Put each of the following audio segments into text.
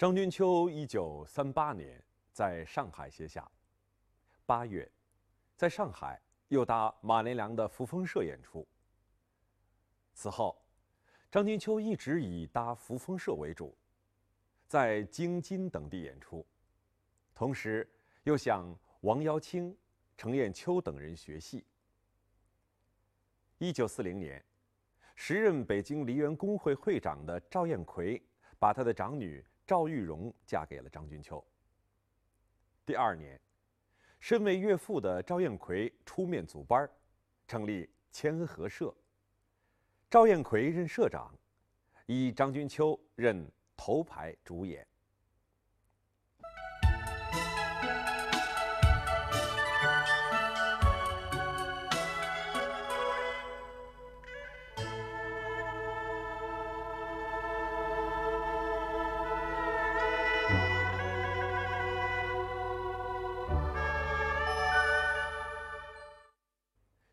张君秋一九三八年在上海歇下，八月，在上海又搭马连良的扶风社演出。此后，张君秋一直以搭扶风社为主，在京津等地演出，同时又向王瑶卿、程砚秋等人学戏。一九四零年，时任北京梨园工会会长的赵燕奎把他的长女。赵玉荣嫁给了张君秋。第二年，身为岳父的赵艳奎出面组班成立千和社。赵艳奎任社长，以张君秋任头牌主演。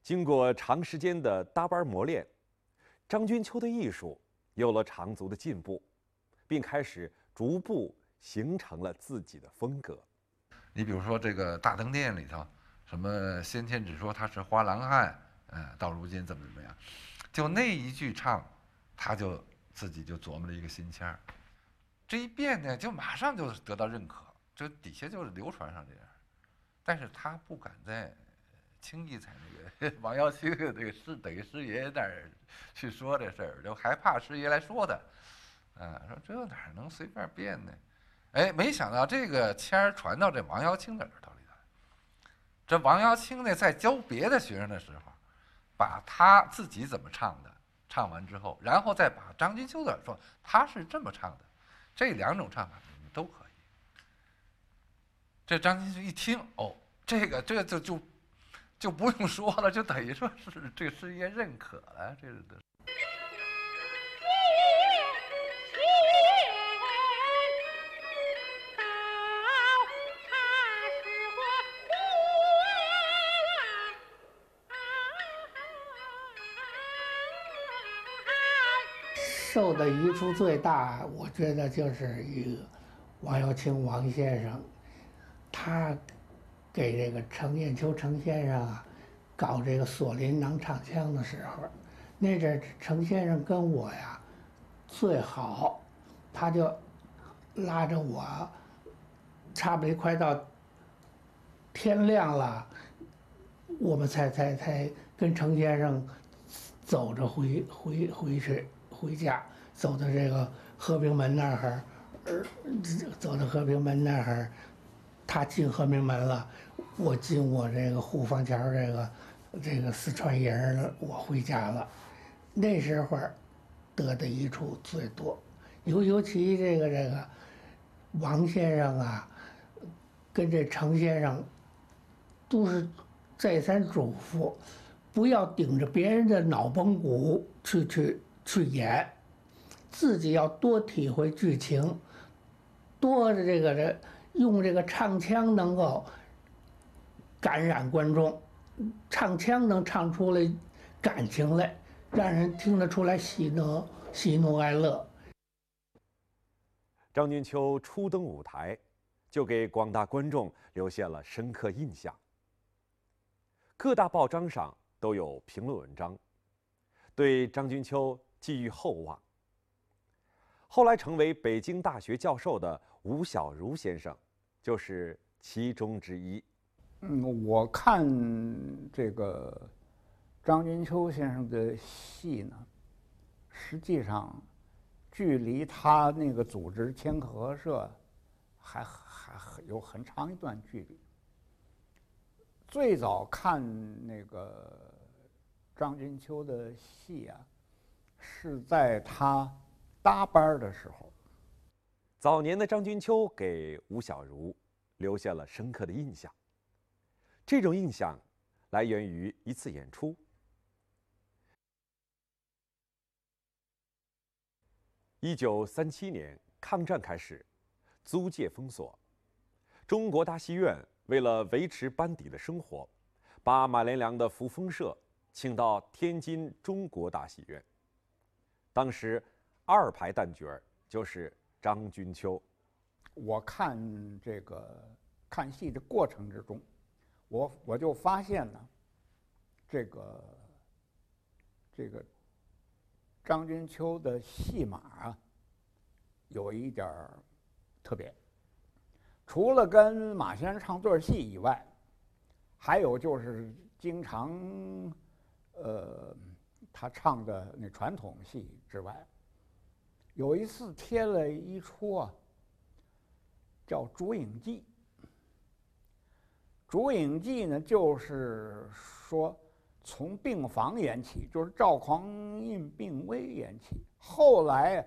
经过长时间的搭班磨练，张君秋的艺术有了长足的进步，并开始逐步形成了自己的风格。你比如说这个大灯店里头，什么先前只说他是花郎汉，嗯，到如今怎么怎么样，就那一句唱，他就自己就琢磨了一个新腔儿，这一变呢，就马上就得到认可，这底下就是流传上这样，但是他不敢在。轻易在那个 王耀庆这个师等于师爷那儿去说这事儿，就害怕师爷来说他，啊，说这哪能随便变呢？哎，没想到这个签儿传到这王耀庆的耳朵里头。这王耀庆呢，在教别的学生的时候，把他自己怎么唱的唱完之后，然后再把张君秋的说他是这么唱的，这两种唱法你们都可以。这张君秋一听，哦，这个这就就。就不用说了，就等于说是这个事业认可了，这是。受的益处最大，我觉得就是一个王耀庆王先生，他。给这个程砚秋程先生啊搞这个锁麟囊唱腔的时候，那阵程先生跟我呀最好，他就拉着我，差不多快到天亮了，我们才才才跟程先生走着回回回去回家，走到这个和平门那儿，走到和平门那儿，他进和平门了。我进我这个护房桥这个这个四川营了，我回家了。那时候得的益处最多，尤尤其这个这个王先生啊，跟这程先生都是再三嘱咐，不要顶着别人的脑崩骨去去去演，自己要多体会剧情，多的这个这用这个唱腔能够。感染观众，唱腔能唱出来感情来，让人听得出来喜怒喜怒哀乐。张君秋初登舞台，就给广大观众留下了深刻印象。各大报章上都有评论文章，对张君秋寄予厚望。后来成为北京大学教授的吴小如先生，就是其中之一。嗯，我看这个张君秋先生的戏呢，实际上距离他那个组织千和社还还有很长一段距离。最早看那个张君秋的戏啊，是在他搭班的时候。早年的张君秋给吴小如留下了深刻的印象。这种印象来源于一次演出。一九三七年，抗战开始，租界封锁，中国大戏院为了维持班底的生活，把马连良的扶风社请到天津中国大戏院。当时，二排旦角儿就是张君秋。我看这个看戏的过程之中，我我就发现呢，这个这个张君秋的戏码啊，有一点儿特别。除了跟马先生唱对戏以外，还有就是经常，呃，他唱的那传统戏之外，有一次贴了一出啊，叫《竹影记》。《竹影记》呢，就是说从病房演起，就是赵匡胤病危演起。后来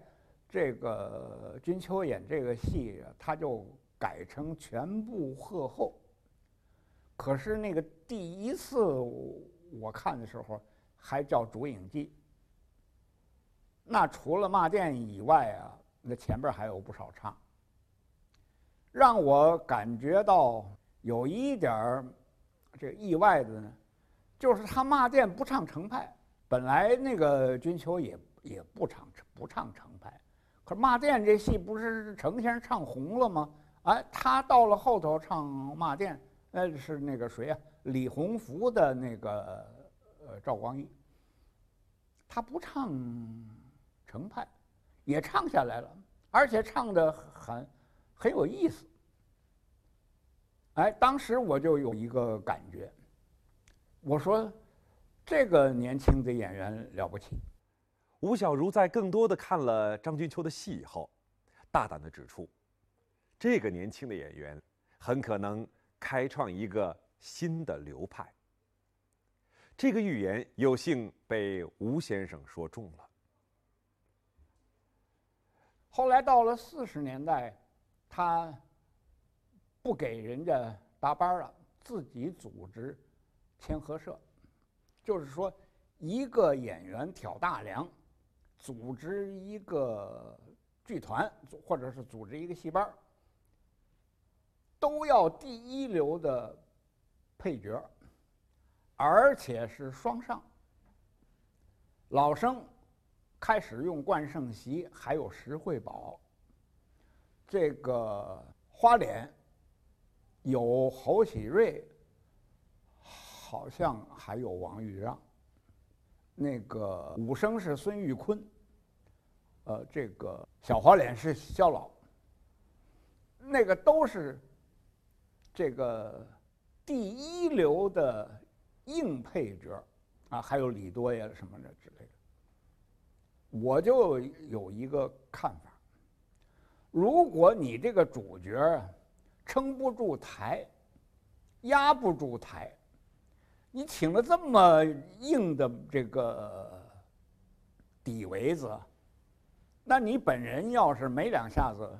这个君秋演这个戏，他就。改成全部贺后。可是那个第一次我看的时候，还叫《竹影记》。那除了骂店以外啊，那前边还有不少唱。让我感觉到有一点儿这意外的呢，就是他骂店不唱程派，本来那个君秋也也不唱不唱程派，可是骂店这戏不是程先生唱红了吗？哎，他到了后头唱骂店，那是那个谁呀？李洪福的那个呃赵光义。他不唱程派，也唱下来了，而且唱的很很有意思。哎，当时我就有一个感觉，我说这个年轻的演员了不起。吴小如在更多的看了张君秋的戏以后，大胆的指出。这个年轻的演员很可能开创一个新的流派。这个预言有幸被吴先生说中了。后来到了四十年代，他不给人家搭班了，自己组织千和社，就是说一个演员挑大梁，组织一个剧团，或者是组织一个戏班都要第一流的配角，而且是双上。老生开始用冠圣席，还有石慧宝。这个花脸有侯喜瑞，好像还有王玉让。那个武生是孙玉坤，呃，这个小花脸是肖老。那个都是。这个第一流的硬配角啊，还有李多呀什么的之类的，我就有一个看法：如果你这个主角撑不住台，压不住台，你请了这么硬的这个底围子，那你本人要是没两下子，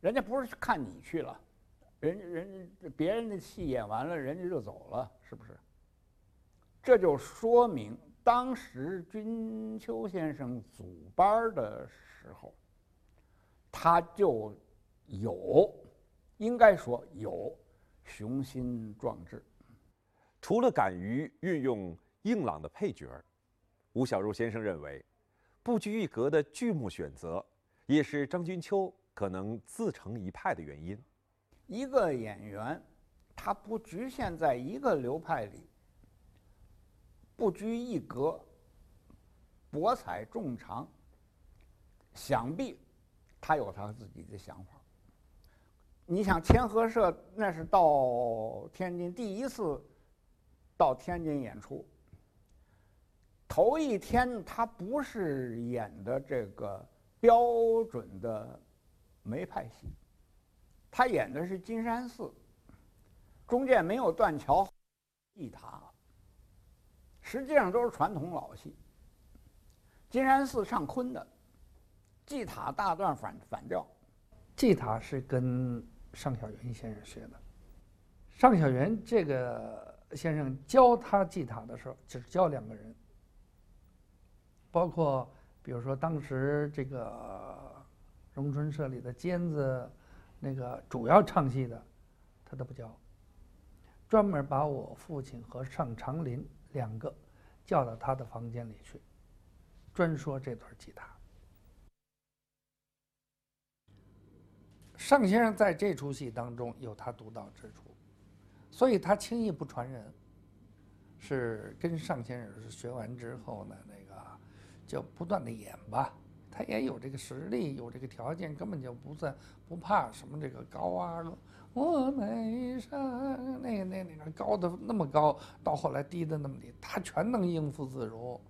人家不是看你去了。人人别人的戏演完了，人家就走了，是不是？这就说明当时君秋先生组班的时候，他就有，应该说有雄心壮志。除了敢于运用硬朗的配角吴小如先生认为，不拘一格的剧目选择，也是张君秋可能自成一派的原因。一个演员，他不局限在一个流派里，不拘一格，博采众长。想必他有他自己的想法。你想千和社那是到天津第一次到天津演出，头一天他不是演的这个标准的梅派戏。他演的是金山寺，中间没有断桥、一塔，实际上都是传统老戏。金山寺唱昆的，祭塔大段反反调。祭塔是跟尚小云先生学的，尚小云这个先生教他祭塔的时候，只教两个人，包括比如说当时这个荣春社里的尖子。那个主要唱戏的，他都不教，专门把我父亲和尚长林两个叫到他的房间里去，专说这段吉他。尚先生在这出戏当中有他独到之处，所以他轻易不传人。是跟尚先生是学完之后呢，那个就不断的演吧。他也有这个实力，有这个条件，根本就不算不怕什么这个高啊，我眉山那个那那个高的那么高，到后来低的那么低，他全能应付自如。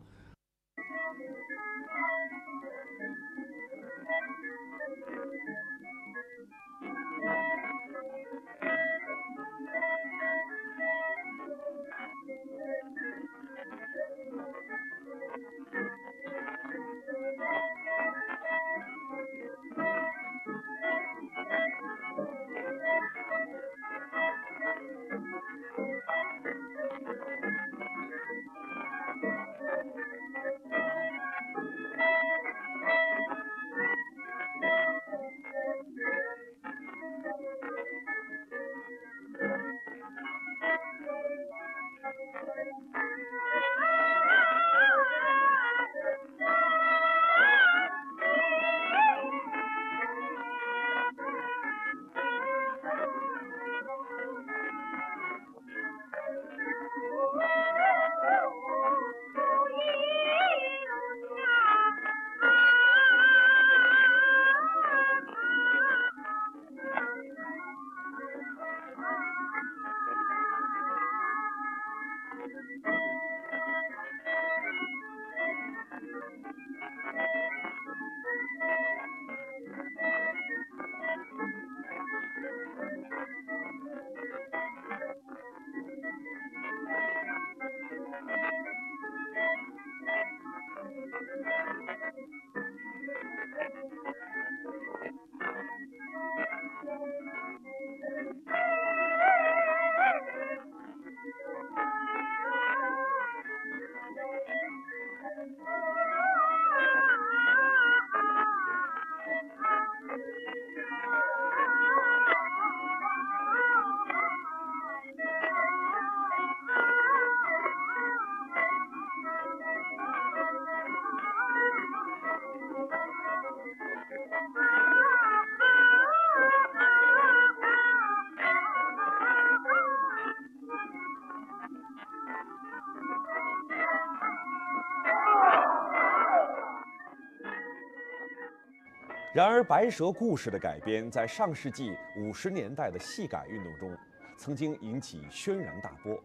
然而，白蛇故事的改编在上世纪五十年代的戏改运动中，曾经引起轩然大波。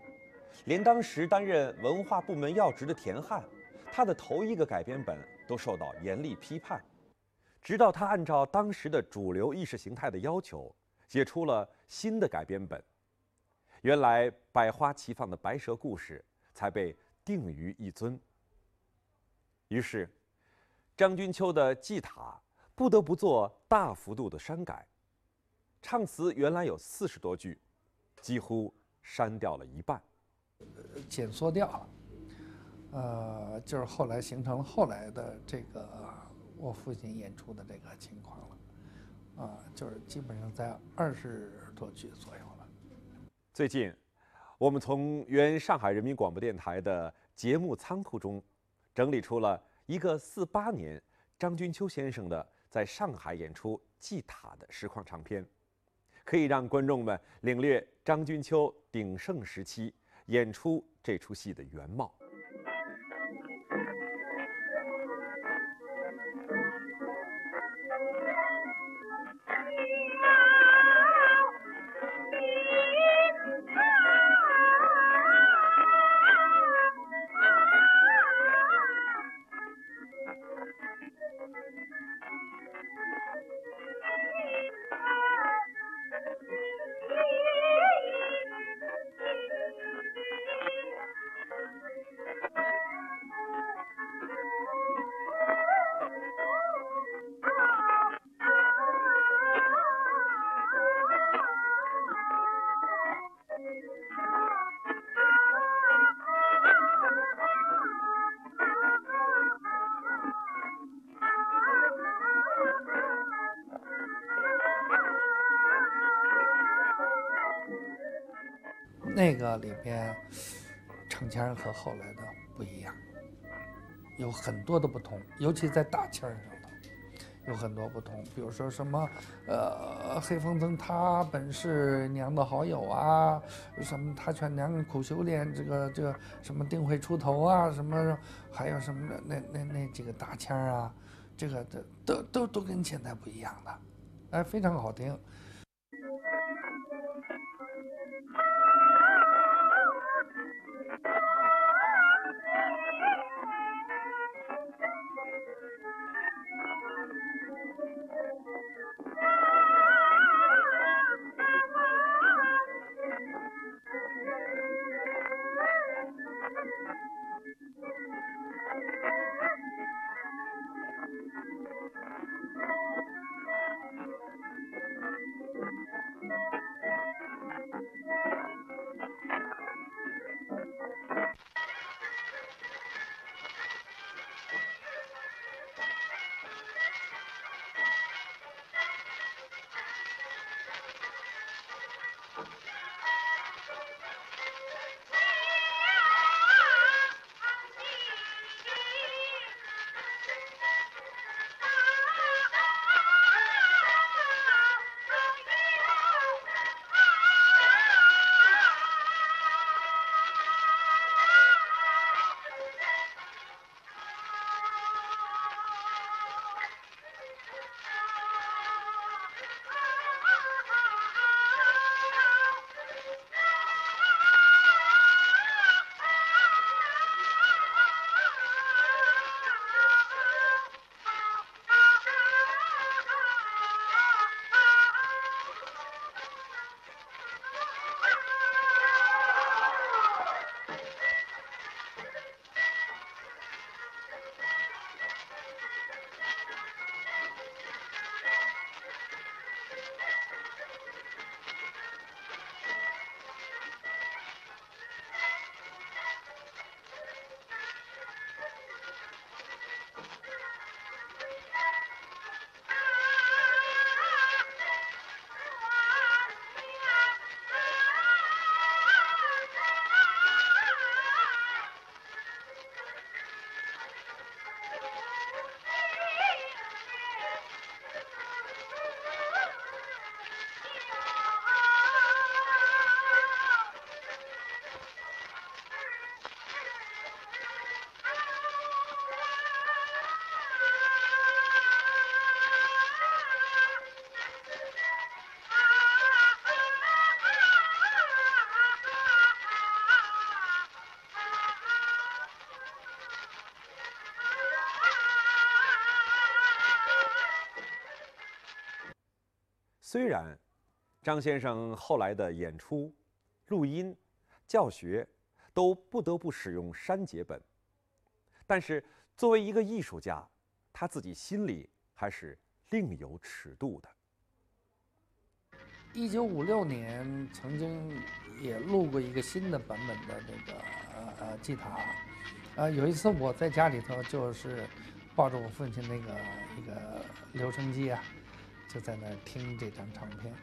连当时担任文化部门要职的田汉，他的头一个改编本都受到严厉批判。直到他按照当时的主流意识形态的要求，写出了新的改编本，原来百花齐放的白蛇故事才被定于一尊。于是，张君秋的祭塔。不得不做大幅度的删改，唱词原来有四十多句，几乎删掉了一半，减缩掉了。呃，就是后来形成了后来的这个我父亲演出的这个情况了，啊，就是基本上在二十多句左右了。最近，我们从原上海人民广播电台的节目仓库中，整理出了一个四八年张君秋先生的。在上海演出《祭塔》的实况长片，可以让观众们领略张君秋鼎盛时期演出这出戏的原貌。里边，唱腔和后来的不一样，有很多的不同，尤其在大腔上头，有很多不同。比如说什么，呃，黑风筝他本是娘的好友啊，什么他劝娘苦修炼，这个这个什么定会出头啊，什么还有什么的那那那几个大腔啊，这个都都都都跟现在不一样的，哎，非常好听。you 虽然张先生后来的演出、录音、教学都不得不使用删节本，但是作为一个艺术家，他自己心里还是另有尺度的。一九五六年曾经也录过一个新的版本的那个呃呃吉他，呃有一次我在家里头就是抱着我父亲那个一个留声机啊。就在那儿听这张唱片，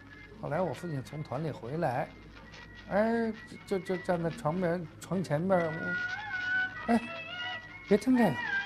后来我父亲从团里回来，哎，就就站在床边床前边我，哎，别听这个。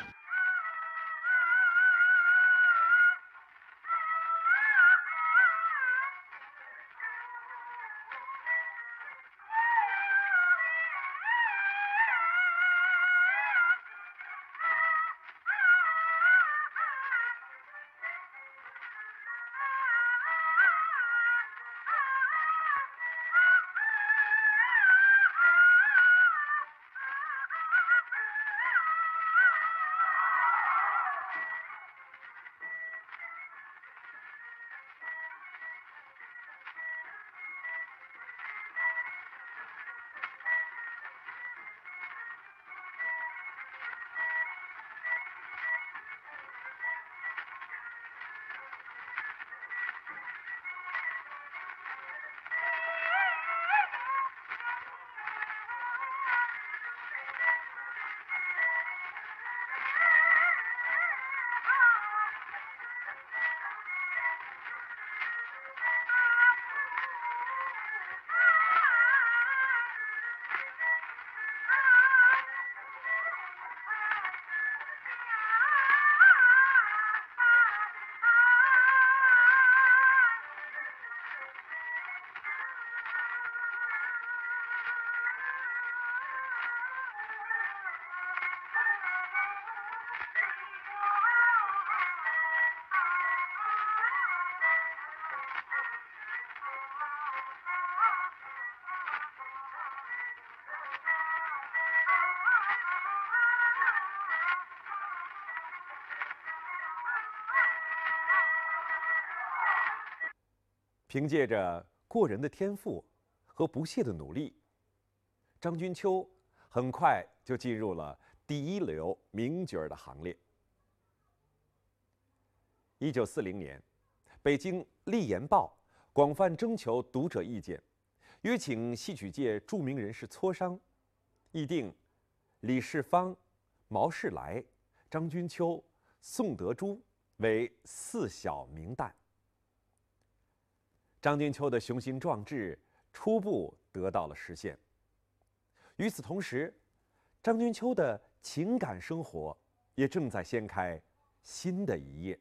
凭借着过人的天赋和不懈的努力，张君秋很快就进入了第一流名角儿的行列。一九四零年，北京《立言报》广泛征求读者意见，约请戏曲界著名人士磋商，议定李世芳、毛世来、张君秋、宋德珠为四小名旦。张君秋的雄心壮志初步得到了实现。与此同时，张君秋的情感生活也正在掀开新的一页。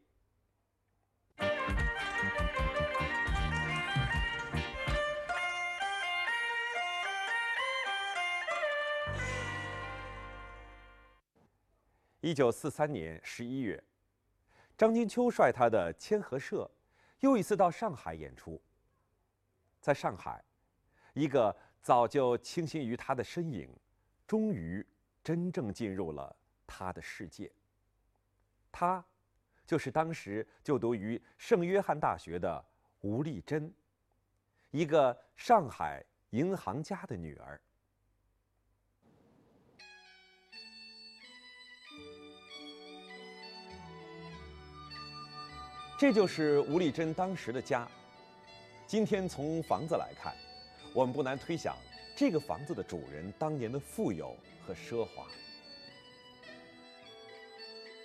一九四三年十一月，张君秋率他的千和社又一次到上海演出。在上海，一个早就倾心于他的身影，终于真正进入了他的世界。他，就是当时就读于圣约翰大学的吴丽珍，一个上海银行家的女儿。这就是吴丽珍当时的家。今天从房子来看，我们不难推想，这个房子的主人当年的富有和奢华。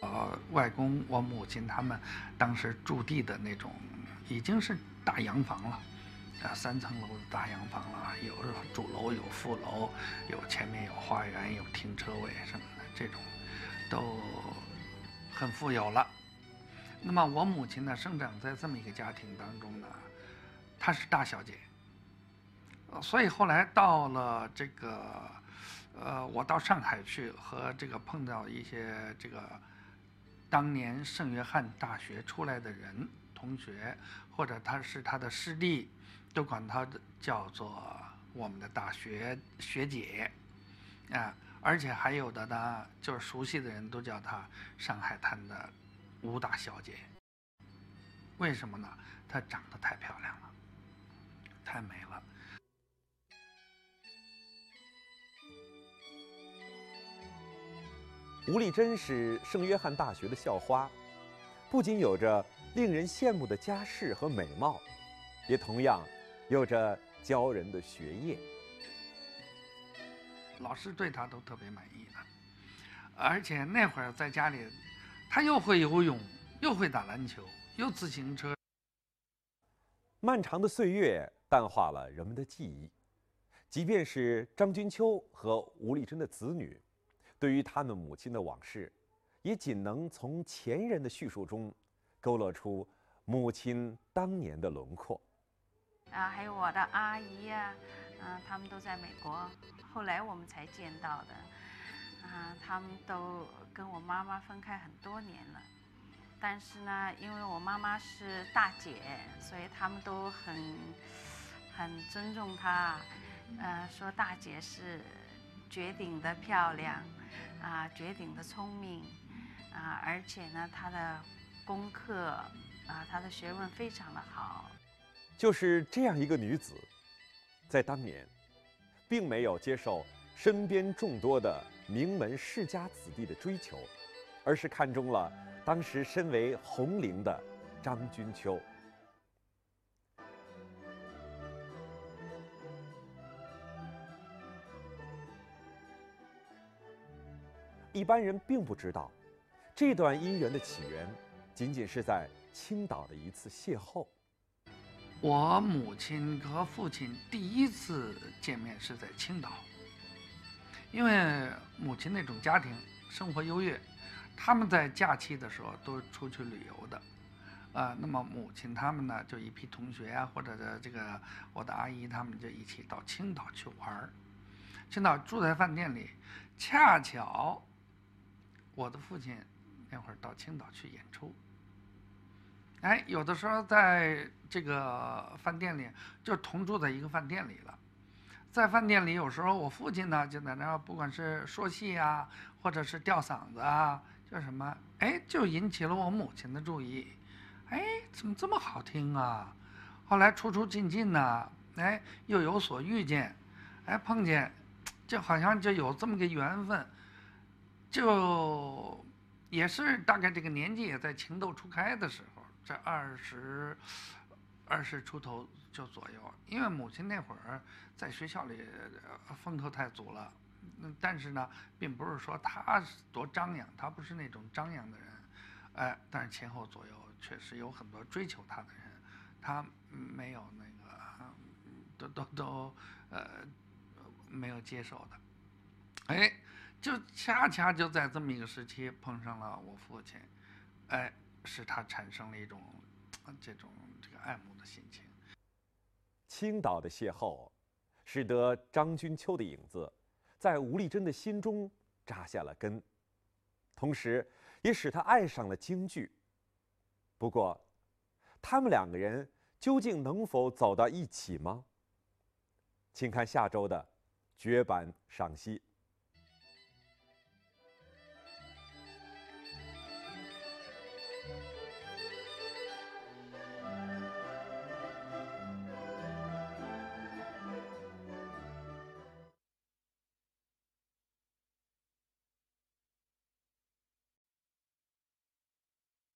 呃，外公、我母亲他们当时住地的那种，已经是大洋房了，啊，三层楼的大洋房了，有主楼、有副楼，有前面有花园、有停车位什么的，这种都很富有了。那么我母亲呢，生长在这么一个家庭当中呢，她是大小姐，所以后来到了这个，呃，我到上海去和这个碰到一些这个当年圣约翰大学出来的人同学，或者他是他的师弟，都管他叫做我们的大学学姐，啊，而且还有的呢，就是熟悉的人都叫她上海滩的。吴大小姐，为什么呢？她长得太漂亮了，太美了。吴丽珍是圣约翰大学的校花，不仅有着令人羡慕的家世和美貌，也同样有着骄人的学业。老师对她都特别满意的，而且那会儿在家里。她又会游泳，又会打篮球，又自行车。漫长的岁月淡化了人们的记忆，即便是张君秋和吴丽珍的子女，对于他们母亲的往事，也仅能从前人的叙述中，勾勒出母亲当年的轮廓。啊，还有我的阿姨呀，嗯，他们都在美国，后来我们才见到的。啊，他们都跟我妈妈分开很多年了，但是呢，因为我妈妈是大姐，所以他们都很很尊重她，呃，说大姐是绝顶的漂亮，啊，绝顶的聪明，啊，而且呢，她的功课啊，她的学问非常的好。就是这样一个女子，在当年，并没有接受身边众多的。名门世家子弟的追求，而是看中了当时身为红伶的张君秋。一般人并不知道，这段姻缘的起源，仅仅是在青岛的一次邂逅。我母亲和父亲第一次见面是在青岛。因为母亲那种家庭生活优越，他们在假期的时候都出去旅游的，啊，那么母亲他们呢，就一批同学啊，或者的这个我的阿姨他们就一起到青岛去玩儿。青岛住在饭店里，恰巧我的父亲那会儿到青岛去演出，哎，有的时候在这个饭店里就同住在一个饭店里了。在饭店里，有时候我父亲呢就在那儿，不管是说戏啊，或者是吊嗓子啊，叫什么，哎，就引起了我母亲的注意。哎，怎么这么好听啊？后来出出进进呢，哎，又有所遇见，哎，碰见，就好像就有这么个缘分，就也是大概这个年纪也在情窦初开的时候，这二十二十出头就左右，因为母亲那会儿在学校里风头太足了，但是呢，并不是说她多张扬，她不是那种张扬的人，哎，但是前后左右确实有很多追求她的人，她没有那个，都都都呃没有接受的，哎，就恰恰就在这么一个时期碰上了我父亲，哎，使他产生了一种这种这个爱慕的心情。青岛的邂逅，使得张君秋的影子在吴丽珍的心中扎下了根，同时也使他爱上了京剧。不过，他们两个人究竟能否走到一起吗？请看下周的绝版赏析。